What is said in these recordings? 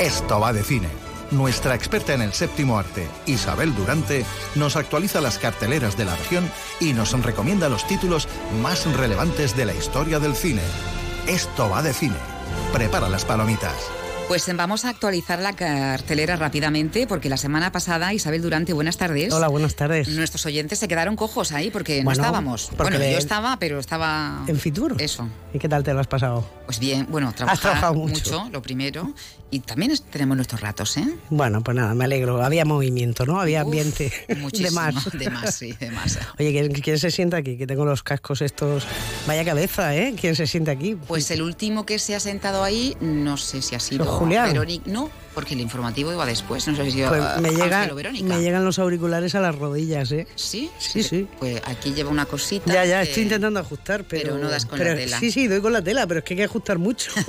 Esto va de cine. Nuestra experta en el séptimo arte, Isabel Durante, nos actualiza las carteleras de la región y nos recomienda los títulos más relevantes de la historia del cine. Esto va de cine. Prepara las palomitas. Pues vamos a actualizar la cartelera rápidamente porque la semana pasada, Isabel Durante, buenas tardes. Hola, buenas tardes. Nuestros oyentes se quedaron cojos ahí porque no estábamos. porque Bueno, yo estaba, pero estaba... ¿En Fitur? Eso. ¿Y qué tal te lo has pasado? Pues bien, bueno, trabajar trabajado mucho. lo primero. Y también tenemos nuestros ratos, ¿eh? Bueno, pues nada, me alegro. Había movimiento, ¿no? Había Uf, ambiente muchísimo, de más. De más, sí, de más. Oye, ¿quién, quién se sienta aquí? Que tengo los cascos estos... Vaya cabeza, ¿eh? ¿Quién se siente aquí? Pues el último que se ha sentado ahí, no sé si ha sido Julián? Verónica. No, porque el informativo iba después. No sé si Pues sido me, llega, Verónica. me llegan los auriculares a las rodillas, ¿eh? ¿Sí? Sí, sí. Pues aquí lleva una cosita. Ya, ya, que- estoy intentando ajustar, pero... pero no das con pero- la tela. Sí, sí, doy con la tela, pero es que hay que ajustar mucho.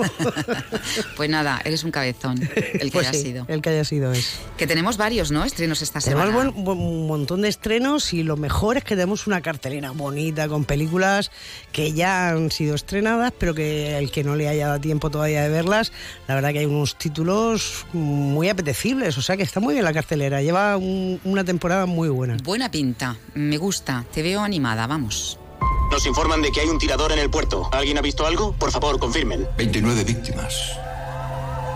Pues nada, eres un cabezón, el que Pues haya sí, sido. El que haya sido es. Que tenemos varios, ¿no? Estrenos esta semana. Tenemos buen- buen- un montón de estrenos y lo mejor es que tenemos una cartelera bonita con películas que ya han sido estrenadas, pero que el que no le haya dado tiempo todavía de verlas, la verdad que hay unos títulos muy apetecibles, o sea que está muy bien la cartelera, lleva un- una temporada muy buena. Buena pinta, me gusta, te veo animada, vamos. Nos informan de que hay un tirador en el puerto. ¿Alguien ha visto algo? Por favor, confirmen. 29 víctimas.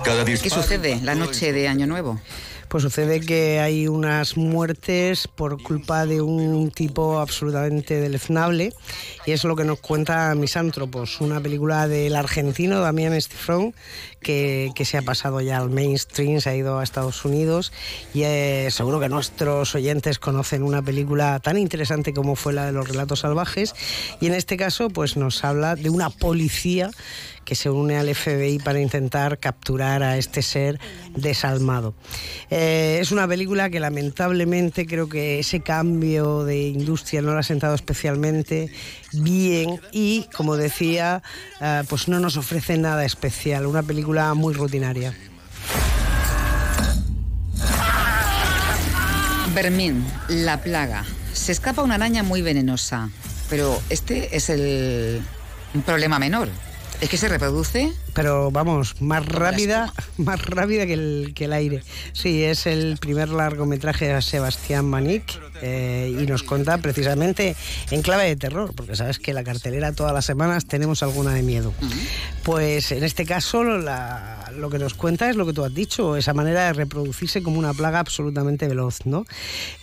Cada ¿Qué sucede la noche de Año Nuevo? Pues sucede que hay unas muertes por culpa de un tipo absolutamente deleznable y es lo que nos cuenta Misántropos, una película del argentino Damián Estifrón que, se ha pasado ya al mainstream, se ha ido a Estados Unidos y eh, seguro que nuestros oyentes conocen una película tan interesante como fue la de los relatos salvajes y en este caso pues nos habla de una policía que se une al FBI para intentar capturar a este ser desalmado. Eh, es una película que lamentablemente creo que ese cambio de industria no lo ha sentado especialmente bien y, como decía, eh, pues no nos ofrece nada especial, una película muy rutinaria. Bermín, la plaga. Se escapa una araña muy venenosa, pero este es el problema menor. Es que se reproduce Pero vamos, más rápida, más rápida que el, que el aire. Sí, es el primer largometraje de Sebastián Manic eh, y nos cuenta precisamente en clave de terror, porque sabes que la cartelera todas las semanas tenemos alguna de miedo. Pues en este caso lo que nos cuenta es lo que tú has dicho, esa manera de reproducirse como una plaga absolutamente veloz, ¿no?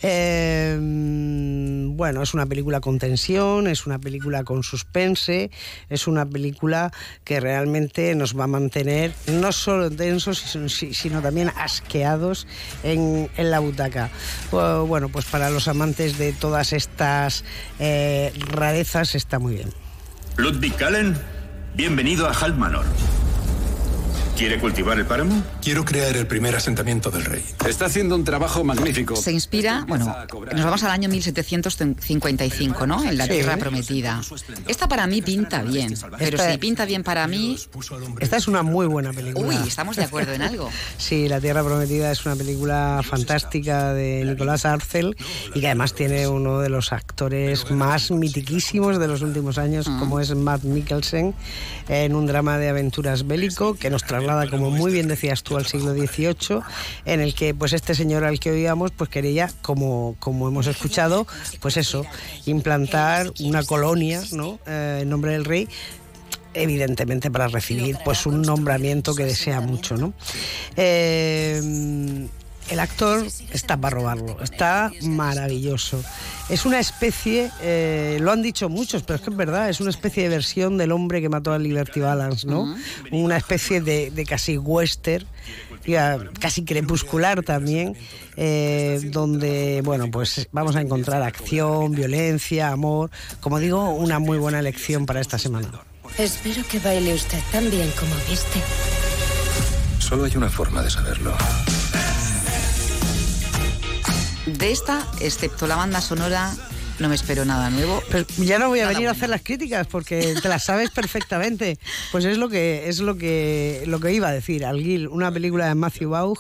Eh, bueno, es una película con tensión, es una película con suspense, es una película que realmente nos va a mantener no solo tensos, sino, también asqueados en, la butaca. Bu- Bueno, pues para los amantes de todas estas eh, rarezas está muy bien. Ludwig Kallen, bienvenido a Halt Manor. ¿Quiere cultivar el páramo? Quiero crear el primer asentamiento del rey. Está haciendo un trabajo magnífico. se inspira, bueno, nos vamos al año 1755, ¿no? En la Sí. Tierra Prometida. Esta para mí pinta bien, pero Esta- si pinta bien para mí, Esta es una muy buena película. uy, estamos de acuerdo en algo. Sí, La Tierra Prometida es una película fantástica de Nicolás Arcel y que además tiene uno de los actores más mitiquísimos de los últimos años, como es Matt Mikkelsen, en un drama de aventuras bélico que nos traslada, como muy bien decías tú, al siglo XVIII, en el que pues este señor al que oíamos pues quería, como, como hemos escuchado, pues eso, implantar una colonia, ¿no? Eh, en nombre del rey evidentemente para recibir pues un nombramiento que desea mucho no Eh, el actor está para robarlo está maravilloso es una especie eh, lo han dicho muchos pero es que es verdad es una especie de versión del hombre que mató a Liberty Balance no una especie de, de casi western ya, casi crepuscular también, eh, donde bueno pues vamos a encontrar acción, violencia, amor, como digo, una muy buena elección para esta semana. Espero que baile usted tan bien como viste. Solo hay una forma de saberlo. De esta, excepto la banda sonora, no me espero nada nuevo. Pero ya no voy a venir a hacer las críticas porque te las sabes perfectamente. Pues es lo que es lo que lo que iba a decir. Alguil, una película de Matthew Vaughn,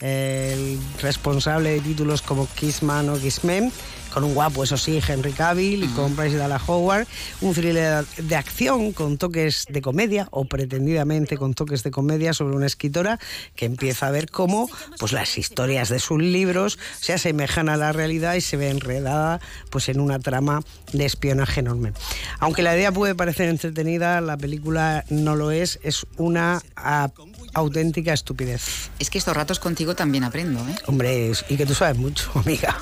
eh, el responsable de títulos como Kissman o Kissmen, con un guapo, eso sí, Henry Cavill y con Bryce Dallas Howard. Un thriller de acción con toques de comedia, o pretendidamente con toques de comedia, sobre una escritora que empieza a ver cómo pues, las historias de sus libros se asemejan a la realidad y se ve enredada pues, en una trama de espionaje enorme. Aunque la idea puede parecer entretenida, la película no lo es, es una a, auténtica estupidez. Es que estos ratos contigo también aprendo, ¿eh? Hombre, y que tú sabes mucho, amiga.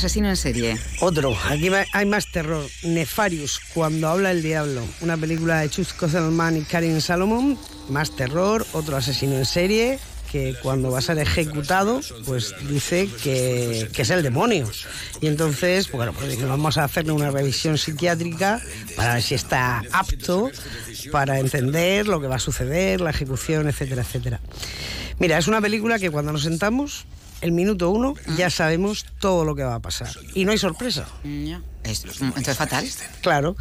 Asesino en serie. Otro, aquí hay más terror. Nefarius, cuando habla el diablo. Una película de Chus Kozelman y Karin Salomon. Más terror, otro asesino en serie que cuando va a ser ejecutado, pues dice que, que es el demonio. Y entonces, bueno, pues vamos a hacerle una revisión psiquiátrica para ver si está apto para entender lo que va a suceder, la ejecución, etcétera, etcétera. Mira, es una película que cuando nos sentamos, el minuto uno, ya sabemos todo lo que va a pasar. Y no hay sorpresa. Es- entonces fatal. Claro,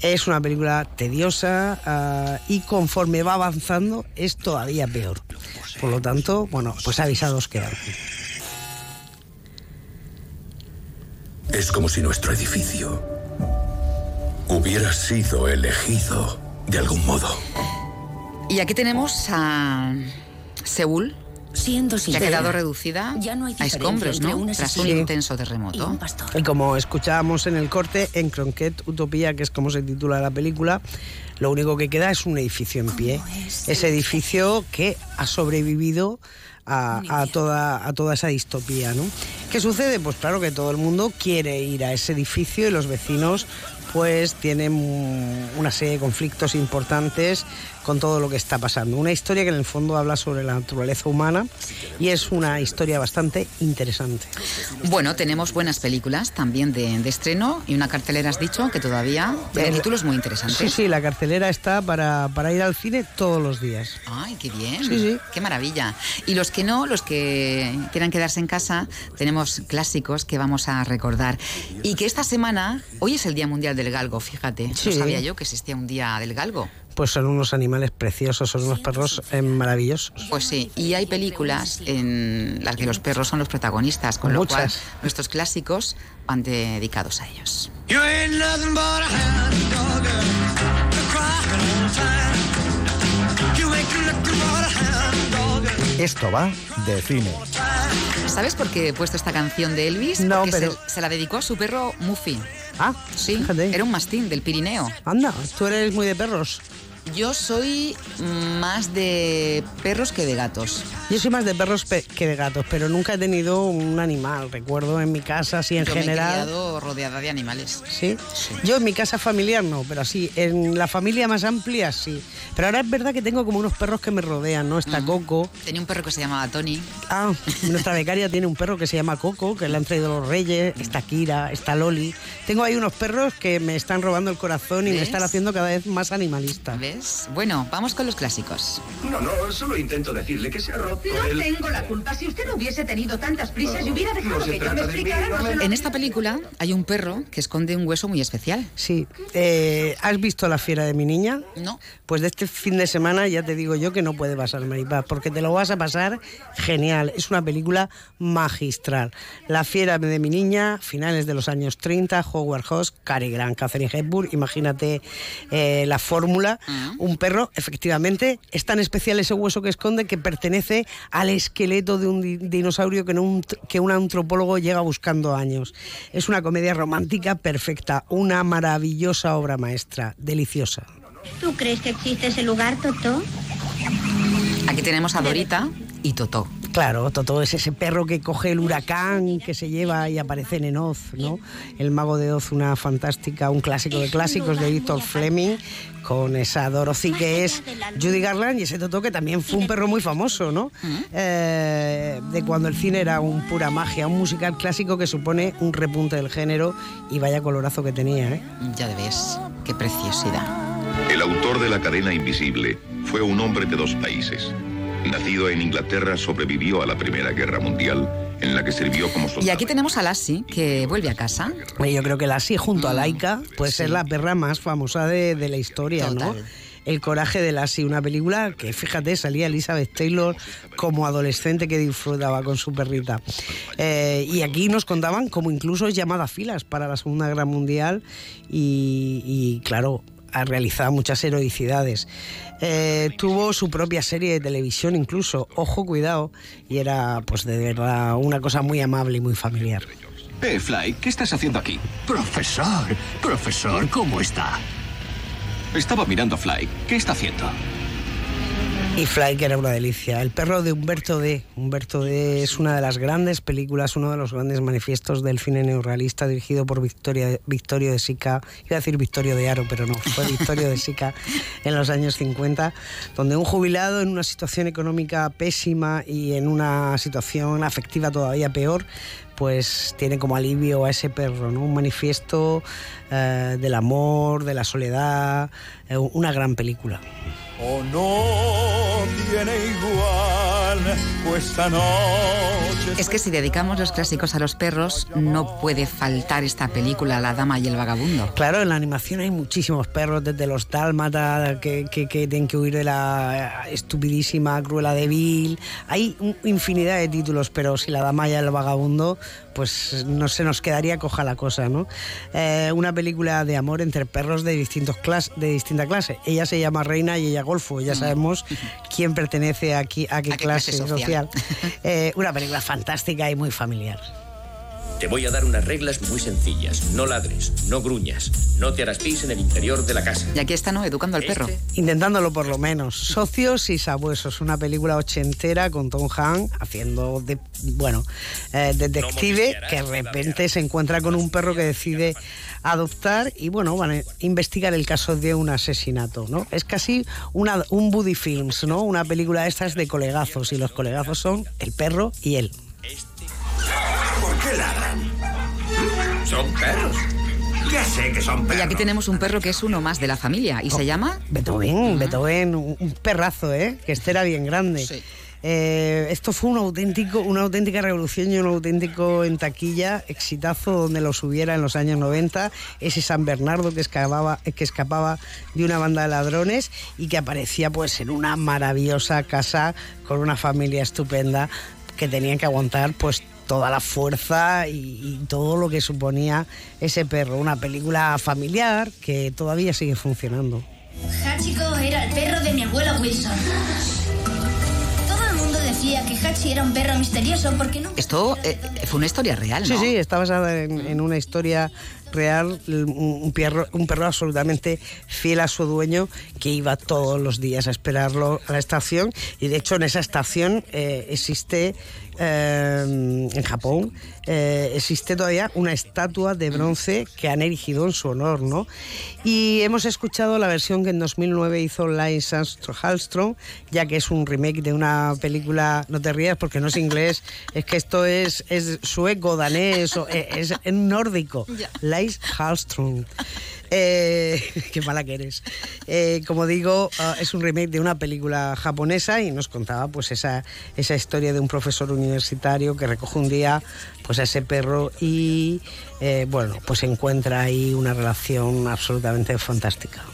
es una película tediosa ah, y conforme va avanzando es todavía peor. Por lo tanto, bueno, pues avisados quedan. Es como si nuestro edificio hubiera sido elegido de algún modo. Y aquí tenemos a Seúl, Siendo que ha quedado reducida ya no hay a escombros, ¿no? un Tras un intenso y terremoto. un. Y como escuchábamos en el corte, en Cronquet Utopía, que es como se titula la película, lo único que queda es un edificio en pie. Ese edificio que ha sobrevivido a, a toda, a toda esa distopía. ¿no? ¿Qué sucede? Pues claro que todo el mundo quiere ir a ese edificio y los vecinos pues tienen una serie de conflictos importantes con todo lo que está pasando. Una historia que en el fondo habla sobre la naturaleza humana y es una historia bastante interesante. Bueno, tenemos buenas películas también de, de estreno y una cartelera, has dicho, que todavía tiene títulos muy interesantes. Sí, sí, la cartelera está para, para ir al cine todos los días. Ay, qué bien. Sí, sí. Qué maravilla. Y los que no, los que quieran quedarse en casa, tenemos clásicos que vamos a recordar. Y que esta semana, hoy es el Día Mundial del Galgo, fíjate. Sí. No sabía yo que existía un Día del Galgo. Pues son unos animales preciosos, son unos perros eh, maravillosos. Pues sí, y hay películas en las que los perros son los protagonistas, con lo Muchas. cual nuestros clásicos van dedicados a ellos. Esto va de cine. ¿Sabes por qué he puesto esta canción de Elvis? No, Porque pero- se, se la dedicó a su perro Muffy. Ah, Sí, fíjate. era un mastín del Pirineo. Anda, tú eres muy de perros. Yo soy más de perros que de gatos. Yo soy más de perros pe- que de gatos, pero nunca he tenido un animal. Recuerdo en mi casa, así en Yo me he general. rodeada de animales. ¿Sí? Yo en mi casa familiar no, pero así, en la familia más amplia sí. Pero ahora es verdad que tengo como unos perros que me rodean, ¿no? Está Coco. Tenía un perro que se llamaba Tony. Ah, nuestra becaria tiene un perro que se llama Coco, que le han traído los reyes. Está Kira, está Loli. Tengo ahí unos perros que me están robando el corazón y me ¿Ves? están haciendo cada vez más animalista. ¿Ves? Bueno, vamos con los clásicos. No, no, solo intento decirle que se ha roto No el... tengo la culpa. Si usted no hubiese tenido tantas prisas y hubiera dejado No que yo me de mí, explicara, no me- En esta película hay un perro que esconde un hueso muy especial. Sí. Eh, ¿Has visto La fiera de mi niña? No. Pues de este fin de semana ya te digo yo que no puede pasar, Maripaz, porque te lo vas a pasar genial. Es una película magistral. La fiera de mi niña, finales de los años 30, Howard Hawks, Cary Grant, Catherine Hepburn, imagínate eh, la fórmula. Un perro, efectivamente, es tan especial ese hueso que esconde que pertenece al esqueleto de un di- dinosaurio que, no un, que un antropólogo llega buscando años. Es una comedia romántica perfecta, una maravillosa obra maestra, deliciosa. ¿Tú crees que existe ese lugar, Totó? Aquí tenemos a Dorita y Totó. Claro, Totó es ese perro que coge el huracán que se lleva y aparece en Oz, ¿no? El mago de Oz, una fantástica, un clásico de clásicos de Victor Fleming, con esa Dorothy que es Judy Garland y ese Totó que también fue un perro muy famoso, ¿no? Eh, de cuando el cine era un pura magia, un musical clásico que supone un repunte del género y vaya colorazo que tenía, ¿eh? Ya ves, qué preciosidad. El autor de La cadena invisible fue un hombre de dos países. Nacido en Inglaterra, sobrevivió a la Primera Guerra Mundial, en la que sirvió como soldado. Y aquí tenemos a Lassie, que vuelve a casa. Yo creo que Lassie junto a Laika puede ser la perra más famosa de, de la historia, ¿no? El coraje de Lassie, una película que, fíjate, salía Elizabeth Taylor como adolescente que disfrutaba con su perrita. Eh, y aquí nos contaban como incluso llamada a filas para la Segunda Guerra Mundial y, y, claro, ha realizado muchas heroicidades. Eh, tuvo su propia serie de televisión incluso, Ojo, cuidado, y era pues de verdad una cosa muy amable y muy familiar. Eh, Fly, ¿qué estás haciendo aquí? Profesor, profesor, ¿cómo está? Estaba mirando a Fly. ¿Qué está haciendo? Y Fly, que era una delicia. El perro de Humberto D. Humberto D. es una de las grandes películas, uno de los grandes manifiestos del cine neorrealista dirigido por Victoria, Victorio de Sica. Iba a decir Victorio de Aro, pero no, fue Victorio de Sica en los años 50, donde un jubilado en una situación económica pésima y en una situación afectiva todavía peor, pues tiene como alivio a ese perro, ¿no? Un manifiesto eh, del amor, de la soledad, eh, una gran película. O no tiene igual, pues esta noche. Es que si dedicamos los clásicos a los perros, no puede faltar esta película, La Dama y el Vagabundo. Claro, en la animación hay muchísimos perros, desde los dálmatas que, que, que tienen que huir de la estupidísima Cruela de Vil. Hay infinidad de títulos, pero si La Dama y el Vagabundo, pues no se nos quedaría coja la cosa, ¿no? Eh, una película de amor entre perros de, distintos clas de distinta clase. Ella se llama Reina y ella Golfo. Ya sabemos quién pertenece aquí, a qué, qué clase, clase social. social. Eh, una película fantástica y muy familiar. Te voy a dar unas reglas muy sencillas. No ladres, no gruñas, no te harás pis en el interior de la casa. Y aquí está, ¿no? Educando al perro. Intentándolo por lo menos. Socios y sabuesos, una película ochentera con Tom Hanks haciendo, de, bueno, eh, detective que de repente se encuentra con un perro que decide adoptar y bueno, van a investigar el caso de un asesinato, ¿no? Es casi una, un Buddy Films, ¿no? Una película de estas de colegazos y los colegazos son el perro y él. ¿Por qué ladran? Son perros. Ya sé que son Y perros. aquí tenemos un perro que es uno más de la familia y se llama Beethoven, Beethoven, un perrazo, ¿eh? Que este era bien grande. Eh, esto fue un auténtico, una auténtica revolución y un auténtico en taquilla exitazo donde lo subiera en los años 90. Ese San Bernardo que escapaba, que escapaba de una banda de ladrones y que aparecía pues en una maravillosa casa con una familia estupenda que tenían que aguantar pues toda la fuerza y, y todo lo que suponía ese perro. Una película familiar que todavía sigue funcionando. Hachiko era el perro de mi abuela Wilson. Todo el mundo decía que Hachi era un perro misterioso porque nunca... Esto eh, fue una historia real, Sí, ¿no? sí, está basada en, en una historia real, un, perro, un perro absolutamente fiel a su dueño que iba todos los días a esperarlo a la estación y de hecho en esa estación eh, existe eh, en Japón eh, existe todavía una estatua de bronce que han erigido en su honor, ¿no? Y hemos escuchado la versión que en 2009 hizo Lance Hallström, ya que es un remake de una película, no te rías porque no es inglés, es que esto es, es sueco, danés, o- eh, es, es nórdico. Lance Hallström. Eh, qué mala que eres. Eh, como digo, ah, es un remake de una película japonesa y nos contaba pues esa, esa historia de un profesor universitario que recoge un día pues a ese perro y eh, bueno, pues encuentra ahí una relación absolutamente fantástica.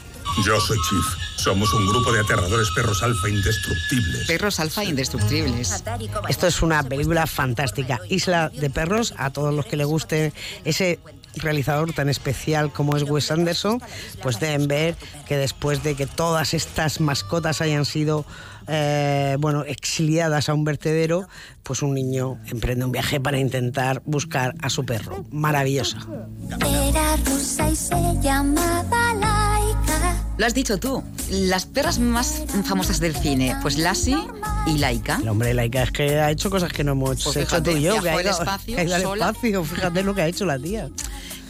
Yo soy Chief. Somos un grupo de aterradores perros alfa indestructibles. Perros alfa indestructibles. Esto es una película fantástica. Isla de Perros, a todos los que le guste ese realizador tan especial como es Wes Anderson, pues deben ver que después de que todas estas mascotas hayan sido eh, bueno, exiliadas a un vertedero, pues un niño emprende un viaje para intentar buscar a su perro. Maravillosa. Era rusa y se llamaba Laika. Lo has dicho tú. Las perras más famosas del cine, pues Lassie y Laika. El hombre Laika es que ha hecho cosas que no hemos Pues hecho fíjate, tú y yo. que ha ido- espacio ha ido al sola. espacio. Fíjate lo que ha hecho la tía.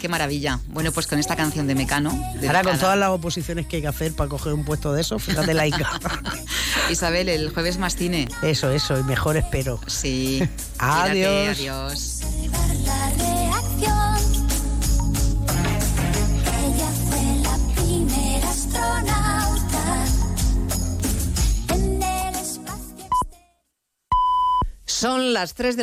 Qué maravilla. Bueno, pues con esta canción de Mecano. Ahora con todas las oposiciones que hay que hacer para coger un puesto de eso, fíjate Laika. Isabel, el jueves más cine. Eso, eso, y mejor espero. Sí. Adiós. Cuídate, adiós. La la. Son las 3 de la